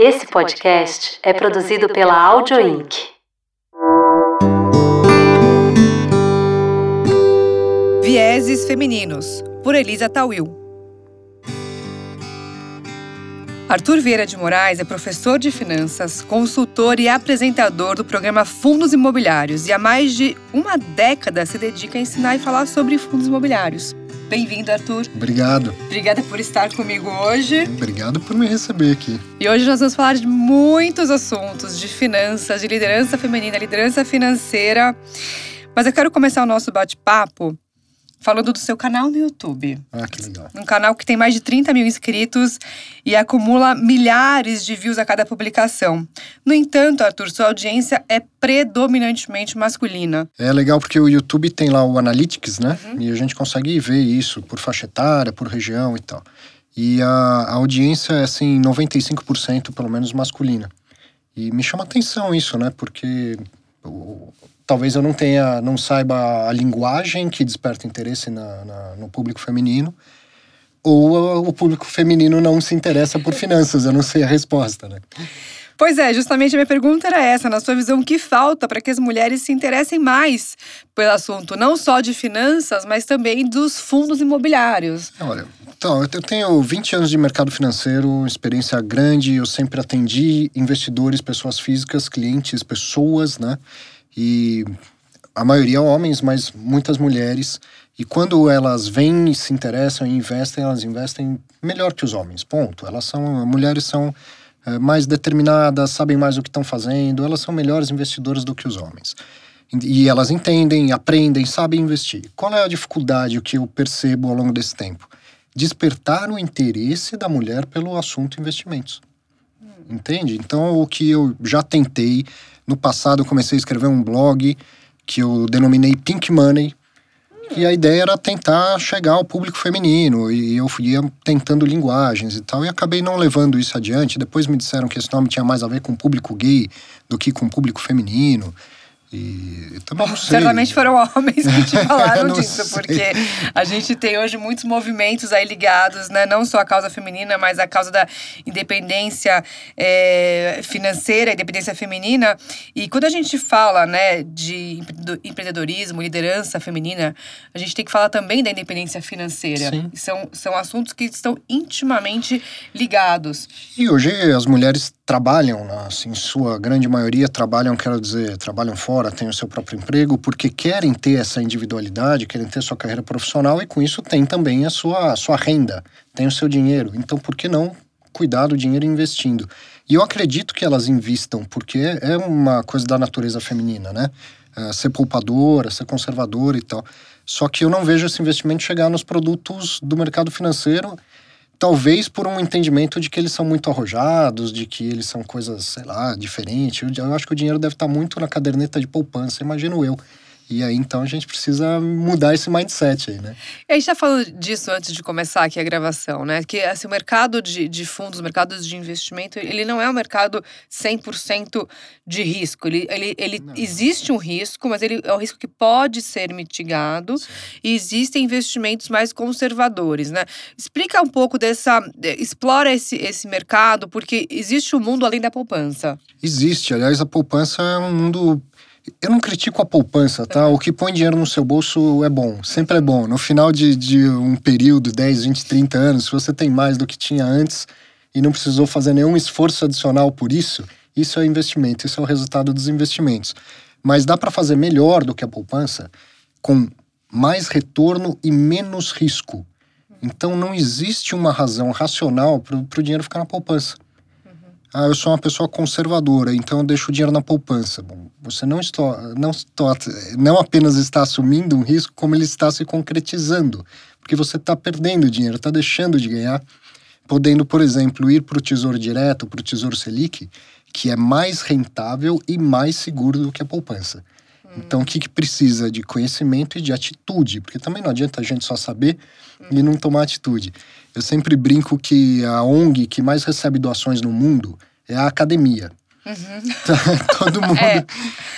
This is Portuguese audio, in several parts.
Esse podcast é produzido pela Audio Inc. Vieses Femininos, por Elisa Tawil. Arthur Vieira de Moraes é professor de finanças, consultor e apresentador do programa Fundos Imobiliários e há mais de uma década se dedica a ensinar e falar sobre fundos imobiliários. Bem-vindo, Arthur. Obrigado. Obrigada por estar comigo hoje. Obrigado por me receber aqui. E hoje nós vamos falar de muitos assuntos, de finanças, de liderança feminina, liderança financeira. Mas eu quero começar o nosso bate-papo falando do seu canal no YouTube. Ah, que legal. Um canal que tem mais de 30 mil inscritos e acumula milhares de views a cada publicação. No entanto, Arthur, sua audiência é predominantemente masculina. É legal porque o YouTube tem lá o Analytics, né? Uhum. E a gente consegue ver isso por faixa etária, por região e tal. E a, a audiência é, assim, 95% pelo menos masculina. E me chama atenção isso, né? Porque talvez eu não tenha, não saiba a linguagem que desperta interesse na, na, no público feminino, ou o público feminino não se interessa por finanças, eu não sei a resposta, né? Pois é, justamente a minha pergunta era essa, na sua visão, o que falta para que as mulheres se interessem mais pelo assunto, não só de finanças, mas também dos fundos imobiliários? Olha, então, eu tenho 20 anos de mercado financeiro, experiência grande, eu sempre atendi investidores, pessoas físicas, clientes, pessoas, né? E a maioria homens, mas muitas mulheres. E quando elas vêm e se interessam e investem, elas investem melhor que os homens. Ponto. Elas são, mulheres são é, mais determinadas, sabem mais o que estão fazendo, elas são melhores investidoras do que os homens. E elas entendem, aprendem, sabem investir. Qual é a dificuldade que eu percebo ao longo desse tempo? Despertar o interesse da mulher pelo assunto investimentos. Entende? Então, o que eu já tentei, no passado eu comecei a escrever um blog que eu denominei Pink Money, e a ideia era tentar chegar ao público feminino, e eu ia tentando linguagens e tal, e acabei não levando isso adiante. Depois me disseram que esse nome tinha mais a ver com o público gay do que com o público feminino. E também não sei. Certamente foram homens que te falaram disso, sei. porque a gente tem hoje muitos movimentos aí ligados, né? Não só a causa feminina, mas a causa da independência é, financeira, independência feminina. E quando a gente fala, né, de empreendedorismo, liderança feminina, a gente tem que falar também da independência financeira. Sim. São, são assuntos que estão intimamente ligados. E hoje as mulheres trabalham, assim, sua grande maioria trabalham, quero dizer, trabalham fora fora, têm o seu próprio emprego, porque querem ter essa individualidade, querem ter sua carreira profissional e com isso tem também a sua, a sua renda, tem o seu dinheiro. Então, por que não cuidar do dinheiro investindo? E eu acredito que elas investam, porque é uma coisa da natureza feminina, né? É ser poupadora, ser conservadora e tal. Só que eu não vejo esse investimento chegar nos produtos do mercado financeiro Talvez por um entendimento de que eles são muito arrojados, de que eles são coisas, sei lá, diferentes. Eu, acho que o dinheiro deve estar muito na caderneta de poupança, imagino eu. E aí, então, a gente precisa mudar esse mindset aí, né? E a gente já falou disso antes de começar aqui a gravação, né? Que assim, o mercado de, de fundos, o mercado de investimento, ele não é um mercado 100% de risco. Ele, ele, ele existe um risco, mas ele é um risco que pode ser mitigado. Sim. E existem investimentos mais conservadores, né? Explica um pouco dessa… Explora esse, esse mercado, porque existe um mundo além da poupança. Existe. Aliás, a poupança é um mundo eu não critico a poupança, tá? O que põe dinheiro no seu bolso é bom, sempre é bom. No final de, de um período, 10, 20, 30 anos, se você tem mais do que tinha antes e não precisou fazer nenhum esforço adicional por isso, isso é investimento, isso é o resultado dos investimentos. Mas dá para fazer melhor do que a poupança com mais retorno e menos risco. Então não existe uma razão racional para o dinheiro ficar na poupança. Ah, eu sou uma pessoa conservadora, então eu deixo o dinheiro na poupança. Bom, você não está, não não apenas está assumindo um risco, como ele está se concretizando, porque você está perdendo dinheiro, está deixando de ganhar, podendo, por exemplo, ir para o Tesouro Direto, para o Tesouro Selic, que é mais rentável e mais seguro do que a poupança. Hum. Então, o que, que precisa de conhecimento e de atitude? Porque também não adianta a gente só saber hum. e não tomar atitude. Eu sempre brinco que a ONG que mais recebe doações no mundo é a academia. Uhum. todo mundo, é.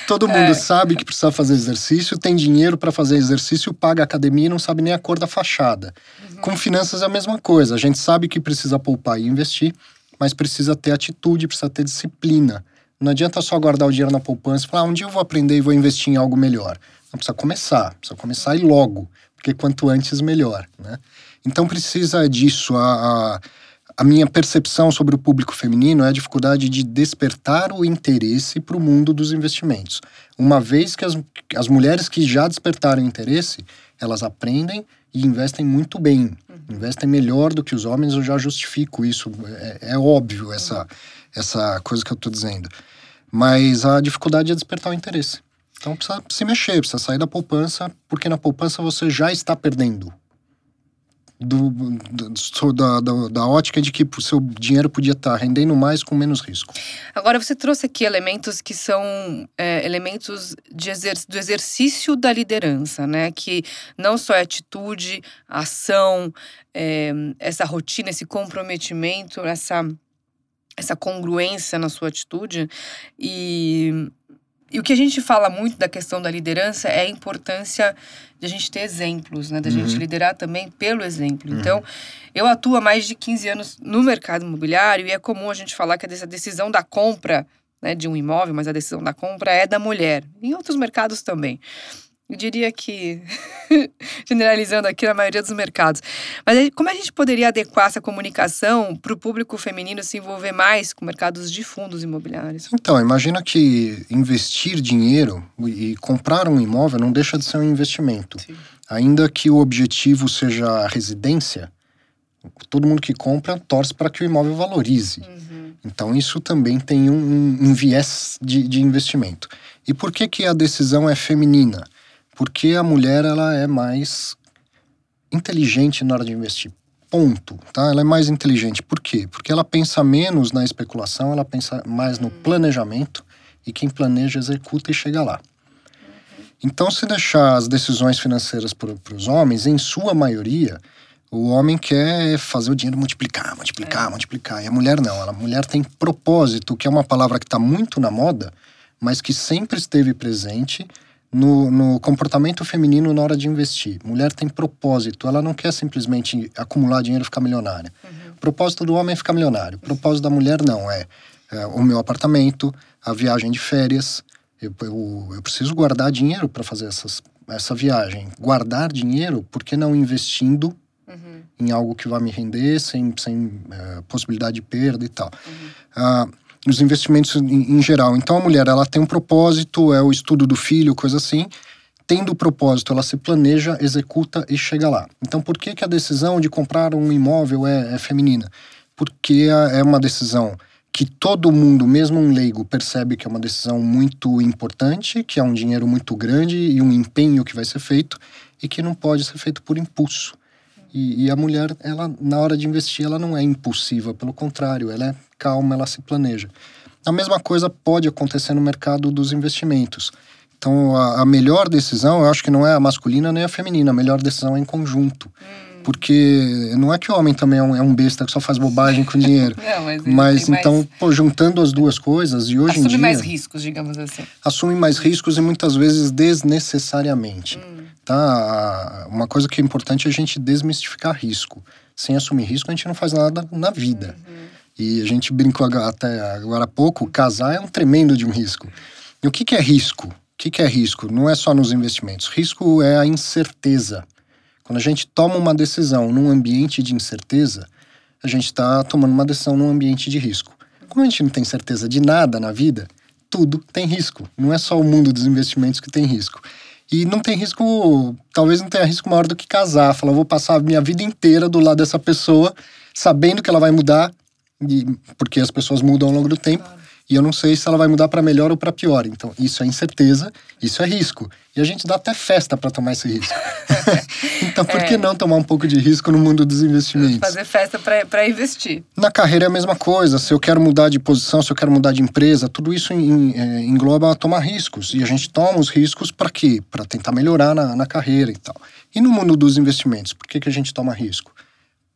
todo mundo é. sabe que precisa fazer exercício, tem dinheiro para fazer exercício, paga a academia e não sabe nem a cor da fachada. Uhum. Com finanças é a mesma coisa. A gente sabe que precisa poupar e investir, mas precisa ter atitude, precisa ter disciplina. Não adianta só guardar o dinheiro na poupança e falar, ah, um dia eu vou aprender e vou investir em algo melhor. Não precisa começar, precisa começar e logo, porque quanto antes melhor, né? Então precisa disso. A, a, a minha percepção sobre o público feminino é a dificuldade de despertar o interesse para o mundo dos investimentos. Uma vez que as, as mulheres que já despertaram interesse, elas aprendem e investem muito bem, uhum. investem melhor do que os homens. Eu já justifico isso, é, é óbvio essa, essa coisa que eu estou dizendo. Mas a dificuldade é despertar o interesse. Então precisa se mexer, precisa sair da poupança, porque na poupança você já está perdendo do, do da, da, da, ótica de que o seu dinheiro podia estar rendendo mais com menos risco. Agora, você trouxe aqui elementos que são é, elementos de exer do exercício da liderança, né? Que não só é atitude, ação, é, essa rotina, esse comprometimento, essa, essa congruência na sua atitude. E e o que a gente fala muito da questão da liderança é a importância de a gente ter exemplos, né? Da uhum. gente liderar também pelo exemplo. Uhum. Então, eu atuo há mais de 15 anos no mercado imobiliário e é comum a gente falar que essa decisão da compra né, de um imóvel, mas a decisão da compra é da mulher. Em outros mercados também. Eu diria que, generalizando aqui na maioria dos mercados. Mas como a gente poderia adequar essa comunicação para o público feminino se envolver mais com mercados de fundos imobiliários? Então, imagina que investir dinheiro e comprar um imóvel não deixa de ser um investimento. Sim. Ainda que o objetivo seja a residência, todo mundo que compra torce para que o imóvel valorize. Uhum. Então, isso também tem um, um viés de, de investimento. E por que, que a decisão é feminina? Porque a mulher ela é mais inteligente na hora de investir. Ponto, tá? Ela é mais inteligente. Por quê? Porque ela pensa menos na especulação, ela pensa mais no planejamento e quem planeja executa e chega lá. Então, se deixar as decisões financeiras para os homens, em sua maioria, o homem quer fazer o dinheiro multiplicar, multiplicar, é. multiplicar. E a mulher não. A mulher tem propósito, que é uma palavra que está muito na moda, mas que sempre esteve presente no, no, comportamento feminino na hora de investir. Mulher tem propósito, ela não quer simplesmente acumular dinheiro e ficar milionária. Uhum. O propósito do homem é ficar milionário. O propósito da mulher não, é, é o meu apartamento, a viagem de férias. Eu, eu, eu preciso guardar dinheiro para fazer essas, essa viagem. Guardar dinheiro, por que não investindo uhum. em algo que vai me render sem, sem é, possibilidade de perda e tal? Uhum. Uh, os investimentos em, em, geral. Então a mulher ela tem um propósito, é o estudo do filho, coisa assim. Tendo o propósito, ela se planeja, executa e chega lá. Então por que, que a decisão de comprar um imóvel é, é feminina? Porque é uma decisão que todo mundo, mesmo um leigo, percebe que é uma decisão muito importante, que é um dinheiro muito grande e um empenho que vai ser feito e que não pode ser feito por impulso. E, e, a mulher, ela na hora de investir, ela não é impulsiva, pelo contrário, ela é calma, ela se planeja. A mesma coisa pode acontecer no mercado dos investimentos. Então, a, a melhor decisão, eu acho que não é a masculina nem a feminina, a melhor decisão é em conjunto. Hum. Porque não é que o homem também é um, é um besta que só faz bobagem com dinheiro. não, mas, mas então, mais... pô, juntando as duas coisas, e hoje assume em dia. Assume mais riscos, digamos assim. Assume mais riscos e muitas vezes desnecessariamente. Hum tá? Uma coisa que é importante é a gente desmistificar risco. Sem assumir risco, a gente não faz nada na vida. Uhum. E a gente brincou até agora há pouco, casar é um tremendo de um risco. E o que, que é risco? O que, que é risco? Não é só nos investimentos. Risco é a incerteza. Quando a gente toma uma decisão num ambiente de incerteza, a gente está tomando uma decisão num ambiente de risco. Como a gente não tem certeza de nada na vida, tudo tem risco. Não é só o mundo dos investimentos que tem risco. E não tem risco, talvez não tenha risco maior do que casar. Falar, vou passar a minha vida inteira do lado dessa pessoa, sabendo que ela vai mudar, e, porque as pessoas mudam ao longo do tempo. Claro e eu não sei se ela vai mudar para melhor ou para pior. Então, isso é incerteza, isso é risco. E a gente dá até festa para tomar esse risco. então, por é. que não tomar um pouco de risco no mundo dos investimentos? Fazer festa para investir. Na carreira é a mesma coisa. Se eu quero mudar de posição, se eu quero mudar de empresa, tudo isso em, é, engloba tomar riscos. E a gente toma os riscos para quê? Para tentar melhorar na, na carreira e tal. E no mundo dos investimentos, por que, que a gente toma risco?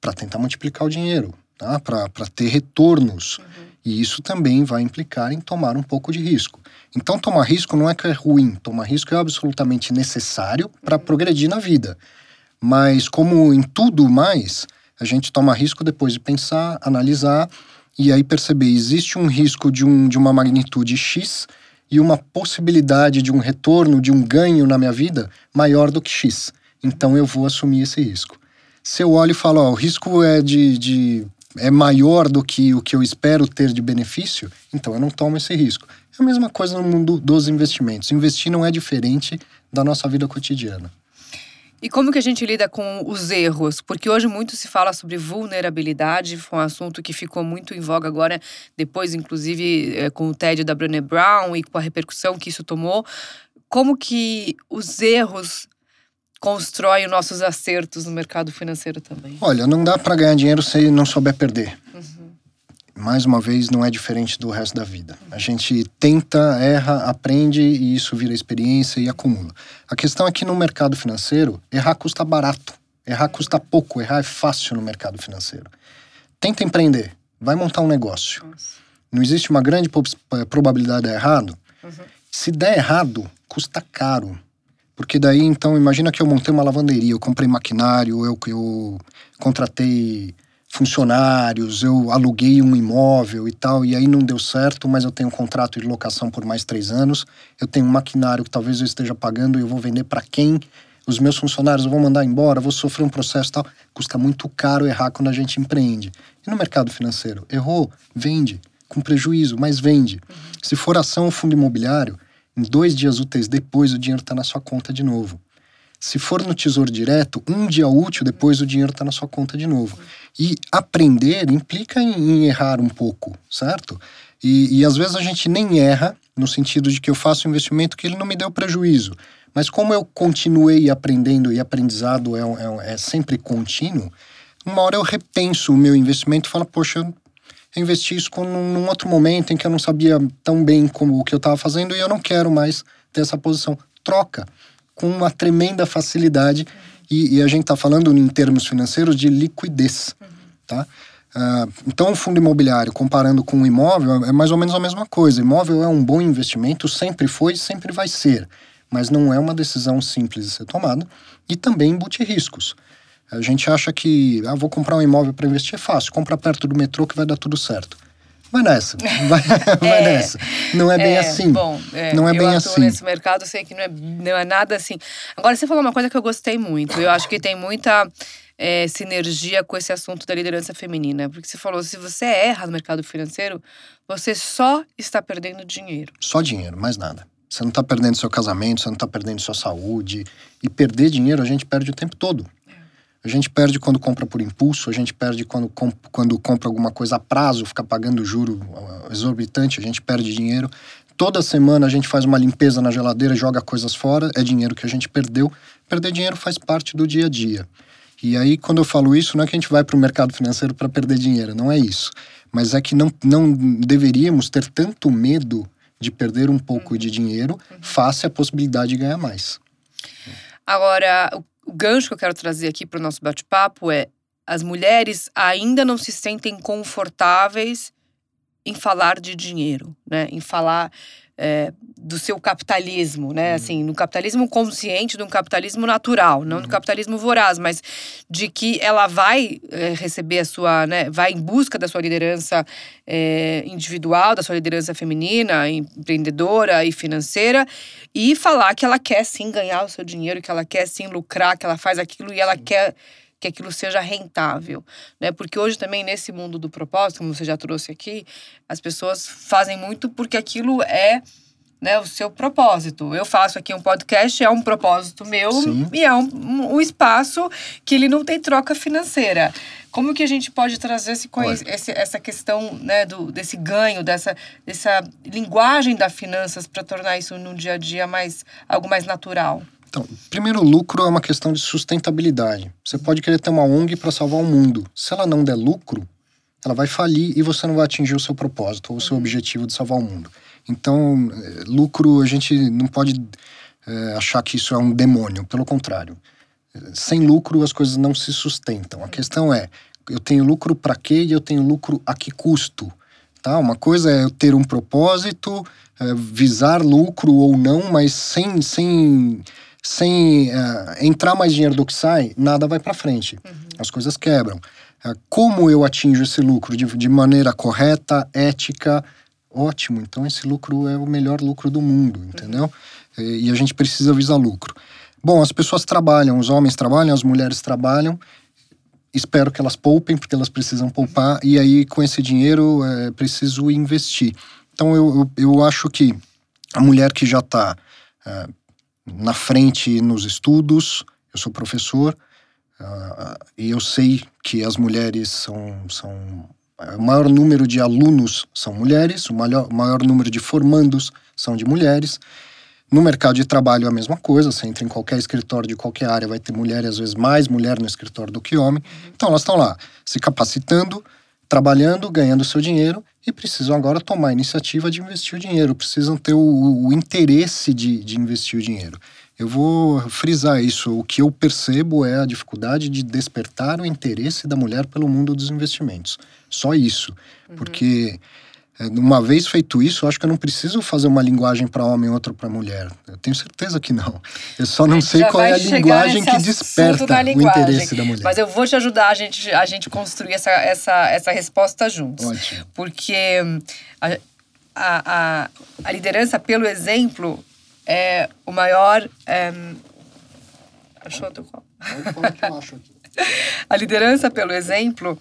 Para tentar multiplicar o dinheiro, tá? para ter retornos. Uhum e isso também vai implicar em tomar um pouco de risco. Então, tomar risco não é que é ruim, tomar risco é absolutamente necessário para progredir na vida. Mas, como em tudo mais, a gente toma risco depois de pensar, analisar e aí perceber existe um risco de, um, de uma magnitude X e uma possibilidade de um retorno, de um ganho na minha vida maior do que X. Então eu vou assumir esse risco. Se eu olho e falo, ó, o risco é de, de é maior do que o que eu espero ter de benefício, então eu não tomo esse risco. É a mesma coisa no mundo dos investimentos. Investir não é diferente da nossa vida cotidiana. E como que a gente lida com os erros? Porque hoje muito se fala sobre vulnerabilidade, foi um assunto que ficou muito em voga agora, depois, inclusive, é, com o TED da Brené Brown e com a repercussão que isso tomou. Como que os erros constroem nossos acertos no mercado financeiro também? Olha, não dá para ganhar dinheiro se não souber perder. Uhum mais uma vez, não é diferente do resto da vida. A gente tenta, erra, aprende e isso vira experiência e acumula. A questão é que no mercado financeiro, errar custa barato. Errar custa pouco, errar é fácil no mercado financeiro. Tenta empreender, vai montar um negócio. Não existe uma grande eh, probabilidade de dar errado? Uhum. Se der errado, custa caro. Porque daí, então, imagina que eu montei uma lavanderia, eu comprei maquinário, eu, eu contratei funcionários, eu aluguei um imóvel e tal, e aí não deu certo, mas eu tenho um contrato de locação por mais três anos, eu tenho um maquinário que talvez eu esteja pagando e eu vou vender para quem? Os meus funcionários eu vou mandar embora, vou sofrer um processo e tal. Custa muito caro errar quando a gente empreende. E no mercado financeiro? Errou, vende, com prejuízo, mas vende. Uhum. Se for ação ou fundo imobiliário, dois dias úteis depois o dinheiro está na sua conta de novo. Se for no Tesouro Direto, um dia útil depois o dinheiro está na sua conta de novo. E aprender implica em, em errar um pouco, certo? E, e, às vezes a gente nem erra, no sentido de que eu faço um investimento que ele não me deu prejuízo. Mas como eu continuei aprendendo e aprendizado é, é, é sempre contínuo, uma hora eu repenso o meu investimento e falo, poxa, eu investi isso num outro momento em que eu não sabia tão bem como o que eu estava fazendo e eu não quero mais ter essa posição. Troca com uma tremenda facilidade. E, e a gente está falando em termos financeiros de liquidez. Tá? Uh, então, o fundo imobiliário, comparando com o imóvel, é mais ou menos a mesma coisa. Imóvel é um bom investimento, sempre foi e sempre vai ser. Mas não é uma decisão simples de ser tomada e também embute riscos. A gente acha que, ah, vou comprar um imóvel para investir, é fácil. Compra perto do metrô que vai dar tudo certo vai nessa, vai, vai é, nessa. Não é bem é, assim. Bom, é, não é bem assim. nesse mercado, sei que não é, não é nada assim. Agora, você falou uma coisa que eu gostei muito. Eu acho que tem muita é, sinergia com esse assunto da liderança feminina. Porque você falou, se você erra no mercado financeiro, você só está perdendo dinheiro. Só dinheiro, mais nada. Você não está perdendo seu casamento, você não está perdendo sua saúde. E perder dinheiro a gente perde o tempo todo. A gente perde quando compra por impulso, a gente perde quando, comp quando compra alguma coisa a prazo, fica pagando juro exorbitante, a gente perde dinheiro. Toda semana a gente faz uma limpeza na geladeira, joga coisas fora, é dinheiro que a gente perdeu. Perder dinheiro faz parte do dia a dia. E aí, quando eu falo isso, não é que a gente vai para o mercado financeiro para perder dinheiro, não é isso. Mas é que não, não deveríamos ter tanto medo de perder um pouco de dinheiro face à possibilidade de ganhar mais. Agora, o gancho que eu quero trazer aqui para o nosso bate-papo é: as mulheres ainda não se sentem confortáveis em falar de dinheiro, né? Em falar é, do seu capitalismo, né? Uhum. Assim, no capitalismo consciente, de um capitalismo natural, não uhum. do capitalismo voraz, mas de que ela vai é, receber a sua, né? Vai em busca da sua liderança é, individual, da sua liderança feminina, empreendedora e financeira, e falar que ela quer sim ganhar o seu dinheiro, que ela quer sim lucrar, que ela faz aquilo e ela quer que aquilo seja rentável, né? Porque hoje também nesse mundo do propósito, como você já trouxe aqui, as pessoas fazem muito porque aquilo é né, o seu propósito. Eu faço aqui um podcast, é um propósito meu Sim. e é um, um, espaço que ele não tem troca financeira. Como que a gente pode trazer esse, esse essa questão né, do, desse ganho, dessa, dessa linguagem das finanças para tornar isso no dia a dia mais algo mais natural? Então, primeiro, lucro é uma questão de sustentabilidade. Você pode querer ter uma ONG para salvar o mundo. Se ela não der lucro, ela vai falir e você não vai atingir o seu propósito ou o seu objetivo de salvar o mundo. Então, eh, lucro, a gente não pode é, achar que isso é um demônio. Pelo contrário. Sem lucro, as coisas não se sustentam. A questão é, eu tenho lucro para quê e eu tenho lucro a que custo? Tá? Uma coisa é eu ter um propósito, é, visar lucro ou não, mas sem, sem sem uh, entrar mais dinheiro do que sai, nada vai para frente. Uhum. As coisas quebram. É, como eu atinjo esse lucro de, de maneira correta, ética, ótimo. Então esse lucro é o melhor lucro do mundo, entendeu? Uhum. E, e a gente precisa visar lucro. Bom, as pessoas trabalham, os homens trabalham, as mulheres trabalham. Espero que elas poupem, porque elas precisam poupar, e aí com esse dinheiro é preciso investir. Então eu, eu, eu acho que a mulher que já está é, na frente nos estudos, eu sou professor, uh, e eu sei que as mulheres são, são. O maior número de alunos são mulheres, o maior, maior número de formandos são de mulheres. No mercado de trabalho é a mesma coisa, você entra em qualquer escritório de qualquer área, vai ter mulher, às vezes mais mulher no escritório do que homem. Então elas estão lá se capacitando, trabalhando, ganhando seu dinheiro e precisam agora tomar a iniciativa de investir o dinheiro, precisam ter o, o interesse de, de investir o dinheiro. Eu vou frisar isso. O que eu percebo é a dificuldade de despertar o interesse da mulher pelo mundo dos investimentos. Só isso. Uhum. Porque uma vez feito isso, eu acho que eu não preciso fazer uma linguagem para homem e outra para mulher. Eu tenho certeza que não. Eu só não sei qual é a linguagem que desperta o interesse da mulher. Mas eu vou te ajudar a gente a gente construir essa, essa, essa resposta juntos. Ótimo. Porque hum, a, a, a liderança pelo exemplo é o maior. É... Achou outro copo? a liderança pelo exemplo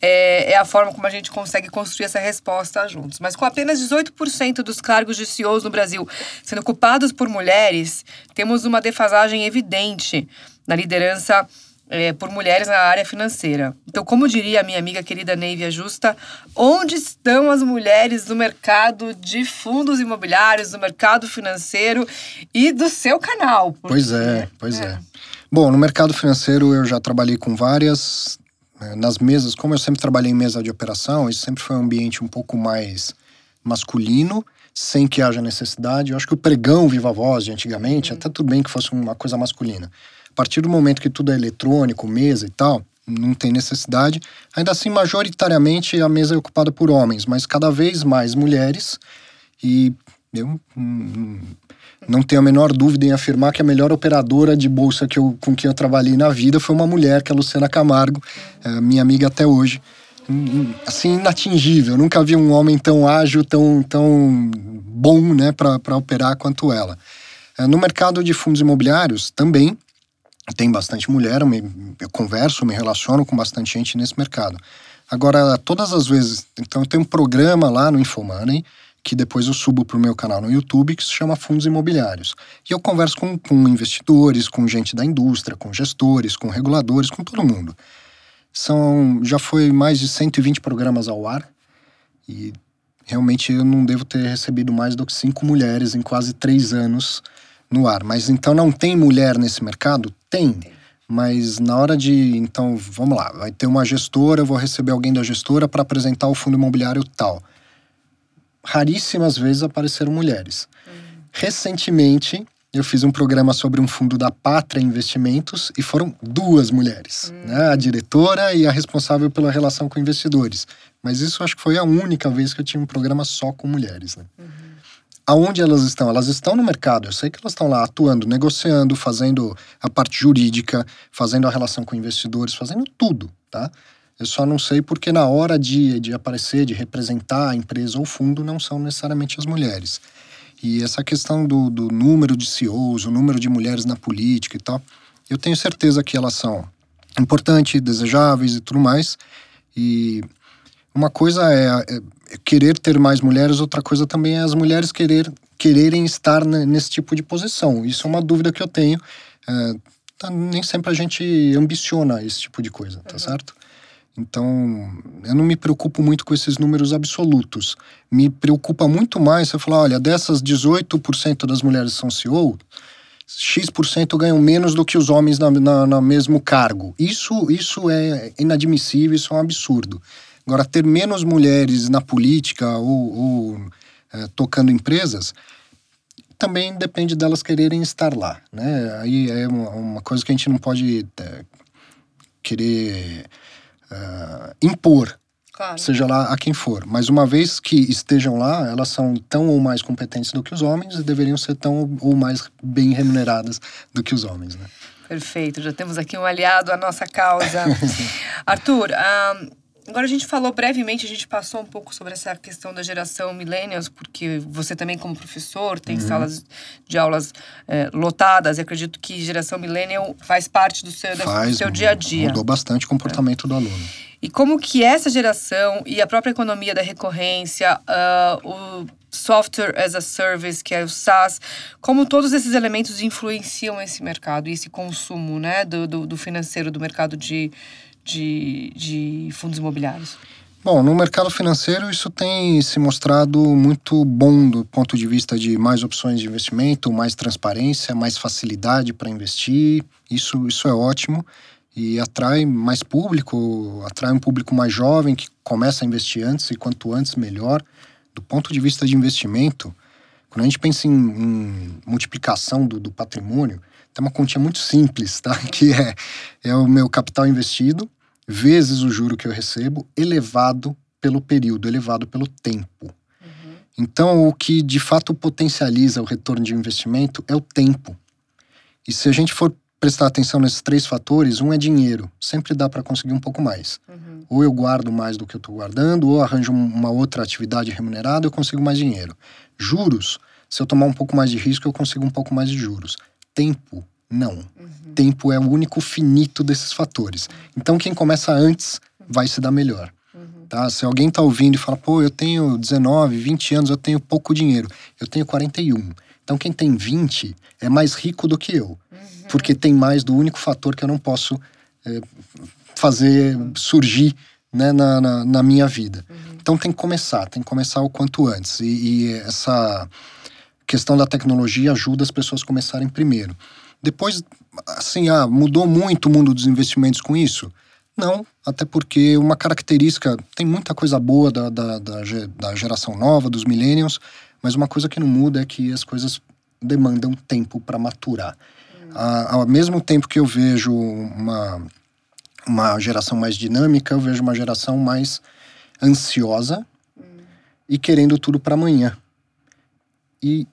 é, é, a forma como a gente consegue construir essa resposta juntos. Mas com apenas 18% dos cargos de CEOs no Brasil sendo ocupados por mulheres, temos uma defasagem evidente na liderança é, por mulheres na área financeira. Então, como diria a minha amiga querida Neivia Justa, onde estão as mulheres no mercado de fundos imobiliários, no mercado financeiro e do seu canal? Porque, pois é, pois é. é. Bom, no mercado financeiro eu já trabalhei com várias. Né, nas mesas, como eu sempre trabalhei em mesa de operação, isso sempre foi um ambiente um pouco mais masculino, sem que haja necessidade. Eu acho que o pregão viva voz de antigamente, uhum. até tudo bem que fosse uma coisa masculina. A partir do momento que tudo é eletrônico, mesa e tal, não tem necessidade. Ainda assim, majoritariamente a mesa é ocupada por homens, mas cada vez mais mulheres. E eu hum, não tenho a menor dúvida em afirmar que a melhor operadora de bolsa que eu, com quem eu trabalhei na vida foi uma mulher, que é a Luciana Camargo, é minha amiga até hoje. Hum, hum, assim, inatingível. Nunca vi um homem tão ágil, tão, tão bom né, para operar quanto ela. É, no mercado de fundos imobiliários, também tem bastante mulher, eu, me, eu converso, me relaciono com bastante gente nesse mercado. Agora, todas as vezes, então eu tenho um programa lá no Infomoney, que depois eu subo para o meu canal no YouTube, que se chama Fundos Imobiliários. E eu converso com, com investidores, com gente da indústria, com gestores, com reguladores, com todo mundo. São, já foi mais de 120 programas ao ar e realmente eu não devo ter recebido mais do que cinco mulheres em quase três anos no ar. Mas então não tem mulher nesse mercado? Tem. Mas na hora de. Então, vamos lá, vai ter uma gestora, eu vou receber alguém da gestora para apresentar o fundo imobiliário tal. Raríssimas vezes apareceram mulheres. Uhum. Recentemente, eu fiz um programa sobre um fundo da Pátria Investimentos e foram duas mulheres, uhum. né? a diretora e a responsável pela relação com investidores. Mas isso acho que foi a única vez que eu tinha um programa só com mulheres. Né? Uhum aonde elas estão? Elas estão no mercado. Eu sei que elas estão lá atuando, negociando, fazendo a parte jurídica, fazendo a relação com investidores, fazendo tudo, tá? Eu só não sei porque na hora de, de aparecer, de representar a empresa ou fundo, não são necessariamente as mulheres. E essa questão do, do número de CEOs, o número de mulheres na política e tal, eu tenho certeza que elas são importantes, desejáveis e tudo mais. E uma coisa é, é querer ter mais mulheres, outra coisa também é as mulheres querer, quererem estar nesse tipo de posição. Isso é uma dúvida que eu tenho. É, tá, nem sempre a gente ambiciona esse tipo de coisa, tá uhum. certo? Então, eu não me preocupo muito com esses números absolutos. Me preocupa muito mais eu falar, olha, dessas 18% das mulheres são CEO, X% ganham menos do que os homens na, na, na mesmo cargo. Isso, isso é inadmissível, isso é um absurdo. Agora, ter menos mulheres na política ou, ou é, tocando empresas também depende delas quererem estar lá, né? Aí é uma coisa que a gente não pode é, querer é, impor, claro. seja lá a quem for. Mas uma vez que estejam lá, elas são tão ou mais competentes do que os homens e deveriam ser tão ou mais bem remuneradas do que os homens, né? Perfeito, já temos aqui um aliado à nossa causa. Arthur, um, Agora a gente falou brevemente, a gente passou um pouco sobre essa questão da geração millennials, porque você também como professor tem uhum. salas de aulas é, lotadas. e acredito que geração millennial faz parte do seu, faz, do seu dia a dia. Mudou bastante o comportamento é. do aluno. E como que essa geração e a própria economia da recorrência, uh, o software as a service, que é o SaaS, como todos esses elementos influenciam esse mercado e esse consumo né, do, do, do financeiro, do mercado de, de, de fundos imobiliários? Bom, no mercado financeiro isso tem se mostrado muito bom do ponto de vista de mais opções de investimento, mais transparência, mais facilidade para investir. Isso, isso é ótimo e atrai mais público, atrai um público mais jovem que começa a investir antes e quanto antes melhor. Do ponto de vista de investimento, quando a gente pensa em, em multiplicação do, do patrimônio, tem uma continha muito simples, tá? Que é, é o meu capital investido vezes o juro que eu recebo, elevado pelo período, elevado pelo tempo. Uhum. Então, o que de fato potencializa o retorno de investimento é o tempo. E se a gente for prestar atenção nesses três fatores, um é dinheiro, sempre dá para conseguir um pouco mais. Uhum. Ou eu guardo mais do que eu estou guardando, ou arranjo uma outra atividade remunerada, eu consigo mais dinheiro. Juros, se eu tomar um pouco mais de risco, eu consigo um pouco mais de juros. Tempo, não. Uhum. Tempo é o único finito desses fatores. Então, quem começa antes vai se dar melhor. Uhum. Tá? Se alguém está ouvindo e fala, pô, eu tenho 19, 20 anos, eu tenho pouco dinheiro. Eu tenho 41. Então, quem tem 20 é mais rico do que eu. Uhum. Porque tem mais do único fator que eu não posso é, fazer surgir né, na, na, na, minha vida. Uhum. Então, tem que começar, tem que começar o quanto antes. E, e essa questão da tecnologia ajuda as pessoas a começarem primeiro. Depois, assim, ah, mudou muito o mundo dos investimentos com isso? Não, até porque uma característica, tem muita coisa boa da, da, da, da geração nova, dos millennials, mas uma coisa que não muda é que as coisas demandam tempo para maturar. Hum. Ah, ao mesmo tempo que eu vejo uma, uma geração mais dinâmica, eu vejo uma geração mais ansiosa hum. e querendo tudo para amanhã. E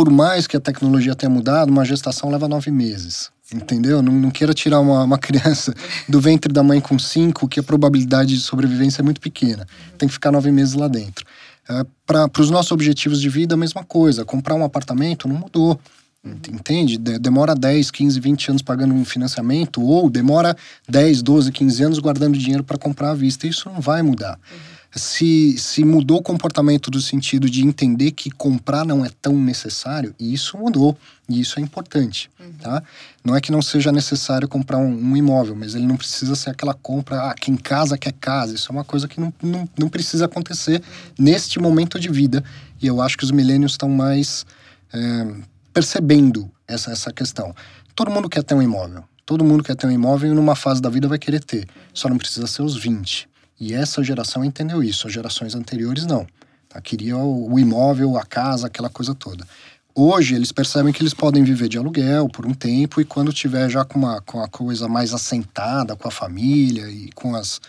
por mais que a tecnologia tenha mudado, uma gestação leva nove meses. Entendeu? Não, não queira tirar uma, uma criança do ventre da mãe com cinco, que a probabilidade de sobrevivência é muito pequena. Tem que ficar nove meses lá dentro. É, Para os nossos objetivos de vida, a mesma coisa. Comprar um apartamento não mudou. Entende? Demora 10, 15, 20 anos pagando um financiamento, ou demora 10, 12, 15 anos guardando dinheiro para comprar à vista. Isso não vai mudar. Uhum se, se mudou o comportamento do sentido de entender que comprar não é tão necessário, e isso mudou, e isso é importante, uhum. tá? Não é que não seja necessário comprar um, um, imóvel, mas ele não precisa ser aquela compra, ah, quem casa quer casa, isso é uma coisa que não, não, não precisa acontecer uhum. neste momento de vida, e eu acho que os milênios estão mais é, percebendo essa, essa questão. Todo mundo quer ter um imóvel, todo mundo quer ter um imóvel e numa fase da vida vai querer ter, só não precisa ser os 20, e essa geração entendeu isso, as gerações anteriores não. Tá? Queria o, o imóvel, a casa, aquela coisa toda. Hoje eles percebem que eles podem viver de aluguel por um tempo e quando tiver já com, uma, com a coisa mais assentada, com a família e com, as,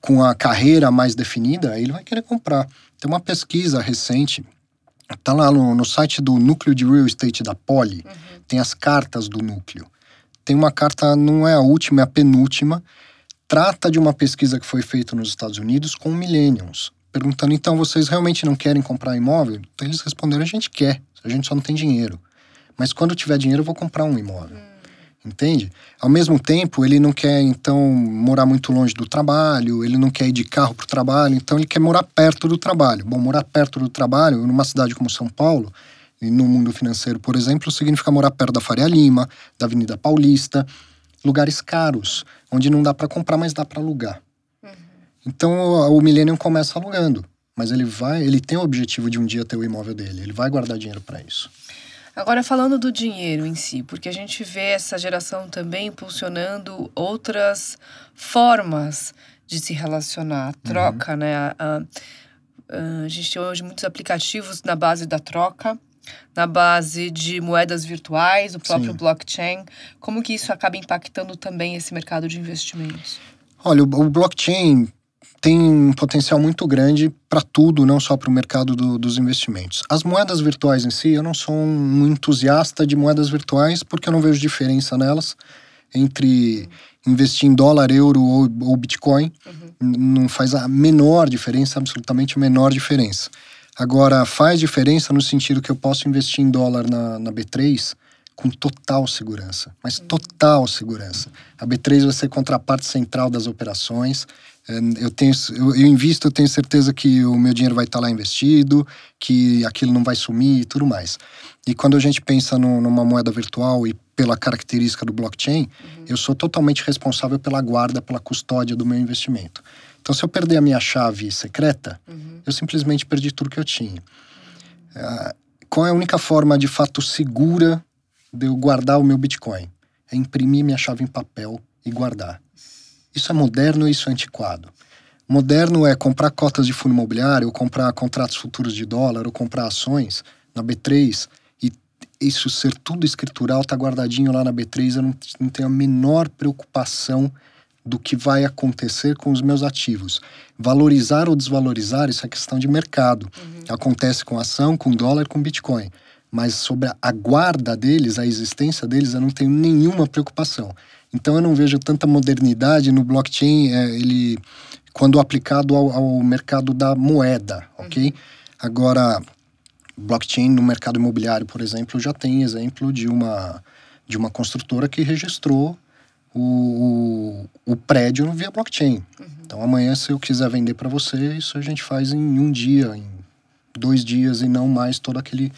com a carreira mais definida, aí ele vai querer comprar. Tem uma pesquisa recente, tá lá no, no site do Núcleo de Real Estate da Poli, uhum. tem as cartas do núcleo. Tem uma carta, não é a última, é a penúltima, trata de uma pesquisa que foi feita nos Estados Unidos com millennials, perguntando então vocês realmente não querem comprar imóvel? Então eles responderam a gente quer, a gente só não tem dinheiro. Mas quando tiver dinheiro eu vou comprar um imóvel. Entende? Ao mesmo tempo, ele não quer então morar muito longe do trabalho, ele não quer ir de carro para o trabalho, então ele quer morar perto do trabalho. Bom, morar perto do trabalho, numa cidade como São Paulo, e no mundo financeiro, por exemplo, significa morar perto da Faria Lima, da Avenida Paulista, lugares caros, onde não dá para comprar, mas dá para alugar. Uhum. Então o Millennium começa alugando, mas ele vai, ele tem o objetivo de um dia ter o imóvel dele, ele vai guardar dinheiro para isso. Agora falando do dinheiro em si, porque a gente vê essa geração também impulsionando outras formas de se relacionar, troca, uhum. né? A, a, a, gente tem hoje muitos aplicativos na base da troca na base de moedas virtuais, o próprio Sim. blockchain. Como que isso acaba impactando também esse mercado de investimentos? Olha, o, o blockchain tem um potencial muito grande para tudo, não só para o mercado do, dos investimentos. As moedas virtuais em si, eu não sou um entusiasta de moedas virtuais porque eu não vejo diferença nelas entre investir em dólar, euro ou, ou Bitcoin. Uhum. Não faz a menor diferença, absolutamente a menor diferença. Agora, faz diferença no sentido que eu posso investir em dólar na, na B3 com total segurança, mas total segurança. A B3 vai ser contraparte central das operações. É, eu tenho, eu, eu invisto, eu tenho certeza que o meu dinheiro vai estar lá investido, que aquilo não vai sumir e tudo mais. E quando a gente pensa no, numa moeda virtual e pela característica do blockchain, uhum. eu sou totalmente responsável pela guarda, pela custódia do meu investimento. Então, se eu perder a minha chave secreta, uhum. eu simplesmente perdi tudo que eu tinha. Uh, qual é a única forma de fato segura de eu guardar o meu Bitcoin. É imprimir minha chave em papel e guardar. Isso é moderno ou isso é antiquado? Moderno é comprar cotas de fundo imobiliário, ou comprar contratos futuros de dólar, ou comprar ações na B3 e isso ser tudo escritural, tá guardadinho lá na B3, eu não, não tenho a menor preocupação do que vai acontecer com os meus ativos. Valorizar ou desvalorizar, isso é questão de mercado. Uhum. Acontece com ação, com dólar, com Bitcoin mas sobre a guarda deles, a existência deles, eu não tenho nenhuma preocupação. Então eu não vejo tanta modernidade no blockchain, é, ele quando aplicado ao, ao, mercado da moeda, ok? Uhum. Agora, blockchain no mercado imobiliário, por exemplo, já tem exemplo de uma de uma construtora que registrou o, o, prédio via blockchain. Uhum. Então amanhã, se eu quiser vender para você, isso a gente faz em um dia, em dois dias e não mais todo aquele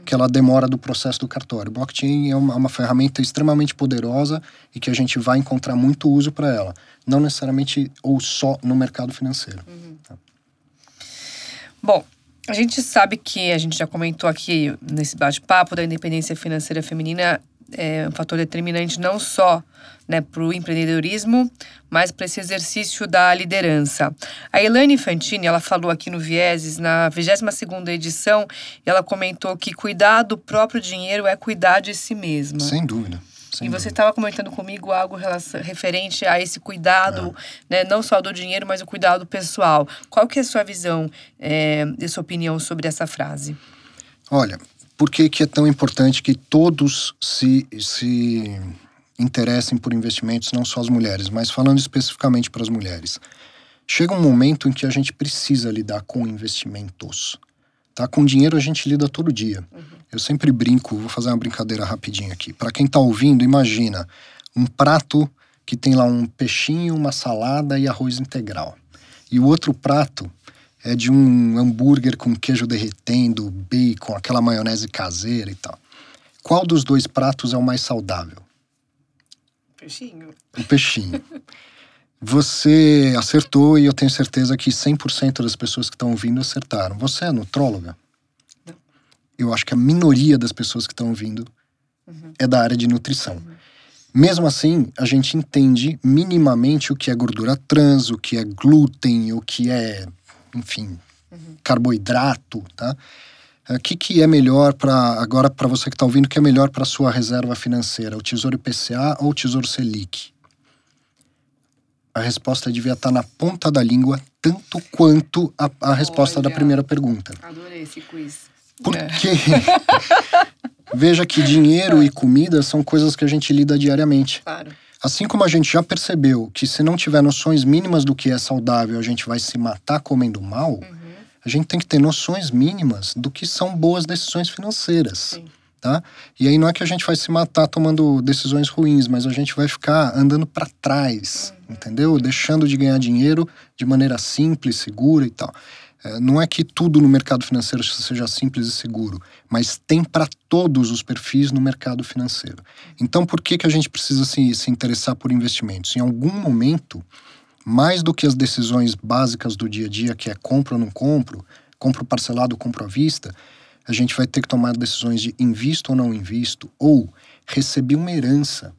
aquela demora do processo do cartório. Blockchain é uma, uma ferramenta extremamente poderosa e que a gente vai encontrar muito uso para ela, não necessariamente ou só no mercado financeiro. Uhum. Tá. Bom, a gente sabe que a gente já comentou aqui nesse bate-papo da independência financeira feminina é um fator determinante não só né, para o empreendedorismo, mas para esse exercício da liderança. A Elaine Fantini, ela falou aqui no Vieses, na 22ª edição, ela comentou que cuidar do próprio dinheiro é cuidar de si mesma. Sem dúvida. Sem e você estava comentando comigo algo referente a esse cuidado, é. né, não só do dinheiro, mas o cuidado pessoal. Qual que é a sua visão é, e sua opinião sobre essa frase? Olha, por que, que é tão importante que todos se, se interessem por investimentos, não só as mulheres, mas falando especificamente para as mulheres. Chega um momento em que a gente precisa lidar com investimentos. Tá? Com dinheiro a gente lida todo dia. Uhum. Eu sempre brinco, vou fazer uma brincadeira rapidinho aqui. Para quem está ouvindo, imagina um prato que tem lá um peixinho, uma salada e arroz integral. E o outro prato é de um hambúrguer com queijo derretendo, bacon, aquela maionese caseira e tal. Qual dos dois pratos é o mais saudável? Peixinho. O peixinho. Você acertou e eu tenho certeza que 100% das pessoas que estão ouvindo acertaram. Você é nutróloga? Não. Eu acho que a minoria das pessoas que estão ouvindo uhum. é da área de nutrição. Uhum. Mesmo assim, a gente entende minimamente o que é gordura trans, o que é glúten, o que é, enfim, uhum. carboidrato, tá? O que, que é melhor para agora para você que está ouvindo? Que é melhor para sua reserva financeira, o Tesouro IPCA ou o Tesouro Selic? A resposta devia estar tá na ponta da língua, tanto quanto a, a resposta Olha, da primeira pergunta. Adorei esse quiz. Porque veja que dinheiro e comida são coisas que a gente lida diariamente. Claro. Assim como a gente já percebeu que se não tiver noções mínimas do que é saudável, a gente vai se matar comendo mal. Uhum a gente tem que ter noções mínimas do que são boas decisões financeiras. Sim. Tá? E aí não é que a gente vai se matar tomando decisões ruins, mas a gente vai ficar andando para trás, uhum. entendeu? Deixando de ganhar dinheiro de maneira simples, segura e tal. É, não é que tudo no mercado financeiro seja simples e seguro, mas tem para todos os perfis no mercado financeiro. Então, por que, que a gente precisa se, se interessar por investimentos? Em algum momento, mais do que as decisões básicas do dia a dia, que é compro ou não compro, compro parcelado ou compro à vista, a gente vai ter que tomar decisões de invisto ou não invisto, ou recebi uma herança.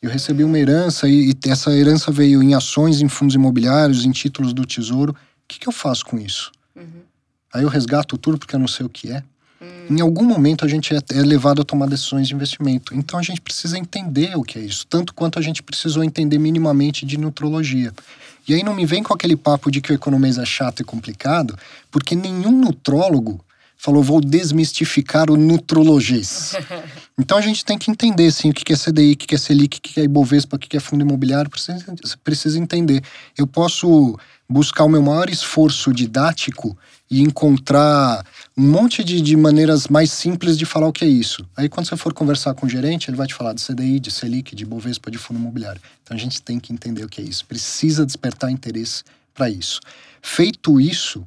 Eu recebi uma herança e, e essa herança veio em ações, em fundos imobiliários, em títulos do tesouro. O que, que eu faço com isso? Uhum. Aí eu resgato tudo porque eu não sei o que é. Uhum. Em algum momento a gente é, é levado a tomar decisões de investimento. Então a gente precisa entender o que é isso, tanto quanto a gente precisou entender minimamente de nutrologia. E aí não me vem com aquele papo de que o economês é chato e complicado, porque nenhum nutrólogo falou, vou desmistificar o nutrologês. então a gente tem que entender, assim, o que é CDI, o que é Selic, o que é Ibovespa, o que é fundo imobiliário, precisa, precisa entender. Eu posso buscar o meu maior esforço didático e encontrar um monte de, de maneiras mais simples de falar o que é isso. Aí quando você for conversar com o gerente, ele vai te falar de CDI, de Selic, de Ibovespa, de fundo imobiliário. Então a gente tem que entender o que é isso. Precisa despertar interesse para isso. Feito isso,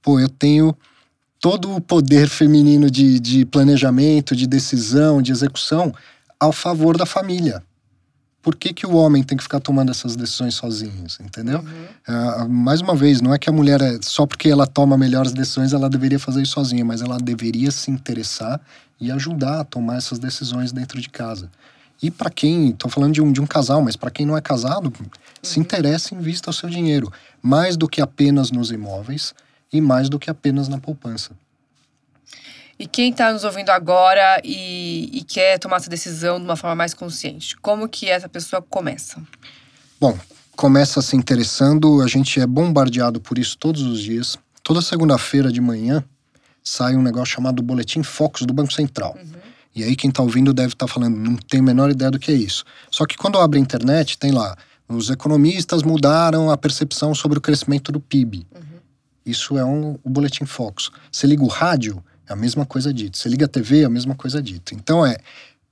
pô, eu tenho todo o poder feminino de, de planejamento, de decisão, de execução ao favor da família. Por que, que o homem tem que ficar tomando essas decisões sozinhos, entendeu? Uhum. Uh, mais uma vez, não é que a mulher, é, só porque ela toma melhores decisões, ela deveria fazer isso sozinha, mas ela deveria se interessar e ajudar a tomar essas decisões dentro de casa. E para quem, estou falando de um, de um casal, mas para quem não é casado, uhum. se interessa, invista o seu dinheiro. Mais do que apenas nos imóveis, e mais do que apenas na poupança. E quem está nos ouvindo agora e, e, quer tomar essa decisão de uma forma mais consciente, como que essa pessoa começa? Bom, começa se interessando, a gente é bombardeado por isso todos os dias. Toda segunda-feira de manhã sai um negócio chamado Boletim Focus do Banco Central. Uhum. E aí quem está ouvindo deve estar tá falando, não tem a menor ideia do que é isso. Só que quando abre a internet, tem lá, os economistas mudaram a percepção sobre o crescimento do PIB. Uhum. Isso é um, o boletim Focus. Você liga o rádio, é a mesma coisa dita. Você liga a TV, é a mesma coisa dita. Então é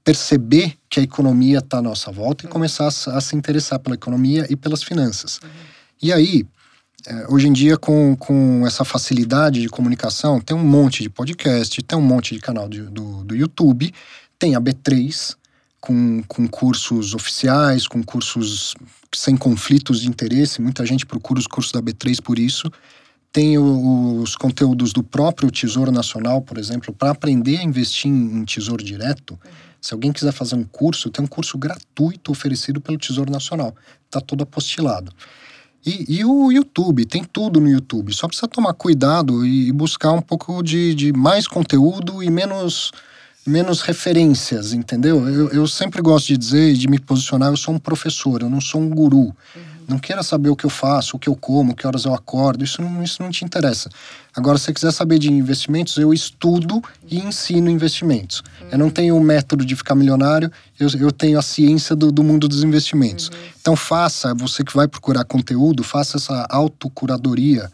perceber que a economia está à nossa volta e começar a, a, se interessar pela economia e pelas finanças. Uhum. E aí, é, hoje em dia, com, com essa facilidade de comunicação, tem um monte de podcast, tem um monte de canal de, do, do YouTube, tem a B3, com, com cursos oficiais, com cursos sem conflitos de interesse. Muita gente procura os cursos da B3 por isso tem os conteúdos do próprio Tesouro Nacional, por exemplo, para aprender a investir em tesouro direto. Se alguém quiser fazer um curso, tem um curso gratuito oferecido pelo Tesouro Nacional. Está todo apostilado. E, e, o YouTube, tem tudo no YouTube. Só precisa tomar cuidado e buscar um pouco de, de mais conteúdo e menos, menos referências, entendeu? Eu, eu sempre gosto de dizer, de me posicionar, eu sou um professor, eu não sou um guru. Uhum. Não queira saber o que eu faço, o que eu como, que horas eu acordo, isso não, isso não te interessa. Agora, se você quiser saber de investimentos, eu estudo e ensino investimentos. Uhum. Eu não tenho o método de ficar milionário, eu, eu tenho a ciência do, do mundo dos investimentos. Uhum. Então, faça, você que vai procurar conteúdo, faça essa autocuradoria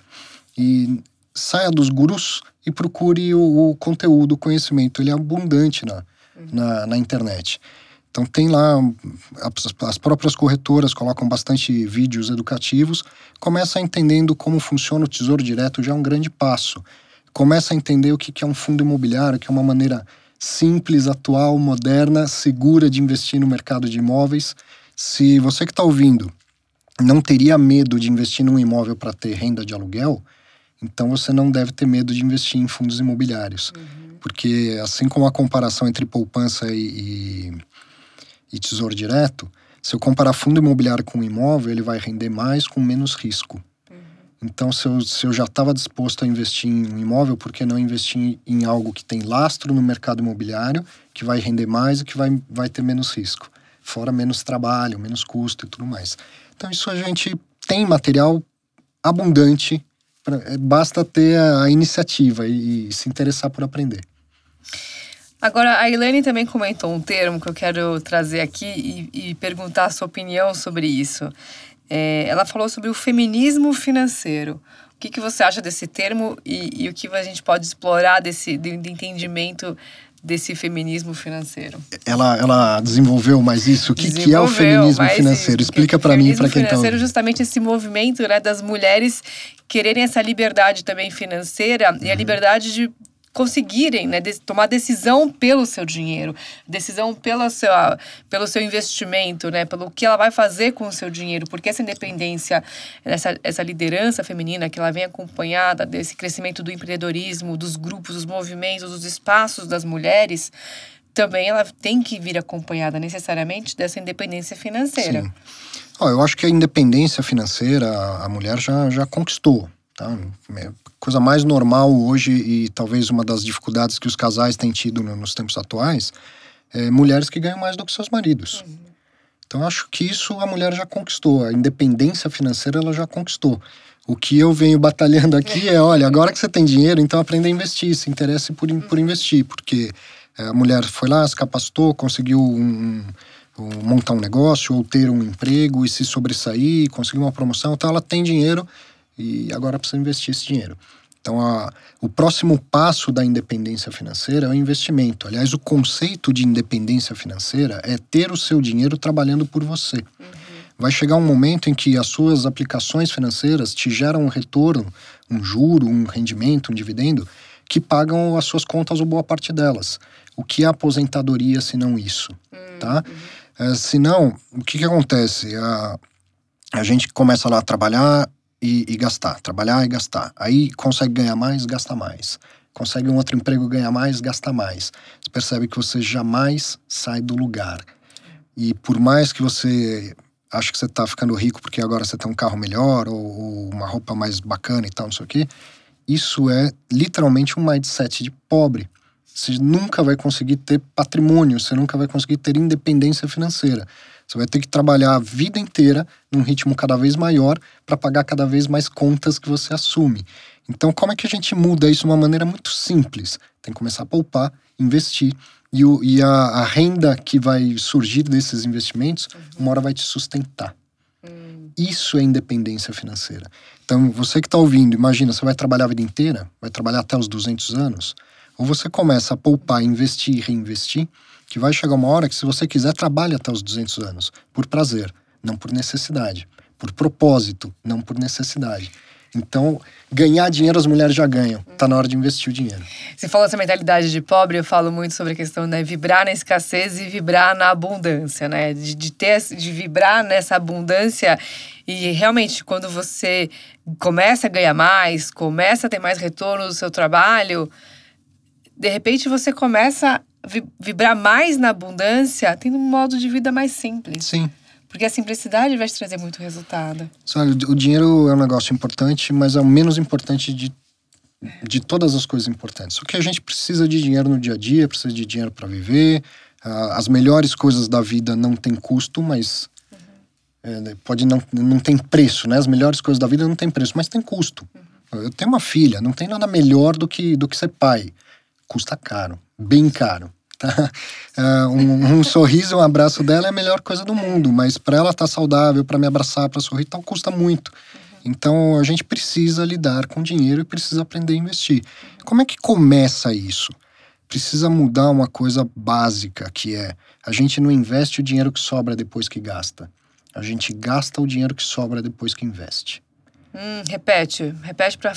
e saia dos gurus e procure o, o conteúdo, o conhecimento. Ele é abundante na, uhum. na, na internet. Então tem lá as próprias corretoras colocam bastante vídeos educativos. Começa entendendo como funciona o Tesouro Direto já é um grande passo. Começa a entender o que é um fundo imobiliário, que é uma maneira simples, atual, moderna, segura de investir no mercado de imóveis. Se você que está ouvindo não teria medo de investir num imóvel para ter renda de aluguel, então você não deve ter medo de investir em fundos imobiliários. Uhum. Porque assim como a comparação entre poupança e, e e tesouro direto, se eu comparar fundo imobiliário com imóvel, ele vai render mais com menos risco. Uhum. Então, se eu, se eu já estava disposto a investir em um imóvel, por que não investir em algo que tem lastro no mercado imobiliário, que vai render mais e que vai, vai ter menos risco? Fora menos trabalho, menos custo e tudo mais. Então, isso a gente tem material abundante, pra, é, basta ter a iniciativa e, e se interessar por aprender. Agora, a Elaine também comentou um termo que eu quero trazer aqui e, e perguntar a sua opinião sobre isso. É, ela falou sobre o feminismo financeiro. O que, que você acha desse termo e, e o que a gente pode explorar desse de, de entendimento desse feminismo financeiro? Ela, ela desenvolveu mais isso. O que, que é o feminismo financeiro? Isso, Explica para mim, para quem está financeiro justamente esse movimento né, das mulheres quererem essa liberdade também financeira uhum. e a uhum. liberdade de conseguirem né, de, tomar decisão pelo seu dinheiro, decisão pela sua, pelo seu investimento, né, pelo que ela vai fazer com o seu dinheiro, porque essa independência, essa, essa liderança feminina que ela vem acompanhada desse crescimento do empreendedorismo, dos grupos, dos movimentos, dos espaços das mulheres, também ela tem que vir acompanhada necessariamente dessa independência financeira. Sim. Oh, eu acho que a independência financeira a mulher já, já conquistou. Tá? Coisa mais normal hoje e talvez uma das dificuldades que os casais têm tido nos tempos atuais é mulheres que ganham mais do que seus maridos. Uhum. Então acho que isso a mulher já conquistou, a independência financeira ela já conquistou. O que eu venho batalhando aqui é, olha, agora que você tem dinheiro, então aprenda a investir, se interesse por, por investir, porque é, a mulher foi lá, se capacitou, conseguiu um, um, montar um negócio ou ter um emprego e se sobressair, conseguir uma promoção, então ela tem dinheiro e agora precisa investir esse dinheiro. Então, a, o próximo passo da independência financeira é o investimento. Aliás, o conceito de independência financeira é ter o seu dinheiro trabalhando por você. Uhum. Vai chegar um momento em que as suas aplicações financeiras te geram um retorno, um juro, um rendimento, um dividendo, que pagam as suas contas ou boa parte delas. O que é aposentadoria se não isso? Uhum. Tá? É, se não, o que, que acontece? A, a gente começa lá a trabalhar, e, e, gastar, trabalhar e gastar. Aí consegue ganhar mais, gasta mais. Consegue um outro emprego, ganha mais, gasta mais. Você percebe que você jamais sai do lugar. E por mais que você ache que você está ficando rico porque agora você tem um carro melhor ou, ou uma roupa mais bacana e tal, não sei o quê, isso é literalmente um mindset de pobre. Você nunca vai conseguir ter patrimônio, você nunca vai conseguir ter independência financeira. Você vai ter que trabalhar a vida inteira num ritmo cada vez maior para pagar cada vez mais contas que você assume. Então, como é que a gente muda isso de uma maneira muito simples? Tem que começar a poupar, investir. E, o, e a, a, renda que vai surgir desses investimentos, uhum. uma hora vai te sustentar. Uhum. Isso é independência financeira. Então, você que está ouvindo, imagina, você vai trabalhar a vida inteira, vai trabalhar até os 200 anos, ou você começa a poupar, investir e reinvestir, que vai chegar uma hora que, se você quiser, trabalhe até os 200 anos, por prazer, não por necessidade, por propósito, não por necessidade. Então, ganhar dinheiro as mulheres já ganham. Tá na hora de investir o dinheiro. Você falou essa mentalidade de pobre, eu falo muito sobre a questão né, vibrar na escassez e vibrar na abundância, né? De, de, ter, de vibrar nessa abundância. E realmente, quando você começa a ganhar mais, começa a ter mais retorno do seu trabalho, de repente você começa vibrar mais na abundância tendo um modo de vida mais simples. Sim. Porque a simplicidade vai te trazer muito resultado. O dinheiro é um negócio importante, mas é o menos importante de, de todas as coisas importantes. Só que a gente precisa de dinheiro no dia a dia, precisa de dinheiro para viver. Uh, as melhores coisas da vida não têm custo, mas uhum. é, pode não, não tem preço, né? As melhores coisas da vida não tem preço, mas tem custo. Uhum. Eu tenho uma filha, não tem nada melhor do que, do que ser pai. Custa caro, bem caro. Tá? Uh, um, um, sorriso, um abraço dela é a melhor coisa do mundo, mas para ela estar tá saudável, para me abraçar, para sorrir, tal, custa muito. Então a gente precisa lidar com dinheiro e precisa aprender a investir. Como é que começa isso? Precisa mudar uma coisa básica que é a gente não investe o dinheiro que sobra depois que gasta. A gente gasta o dinheiro que sobra depois que investe. Hum, repete, repete para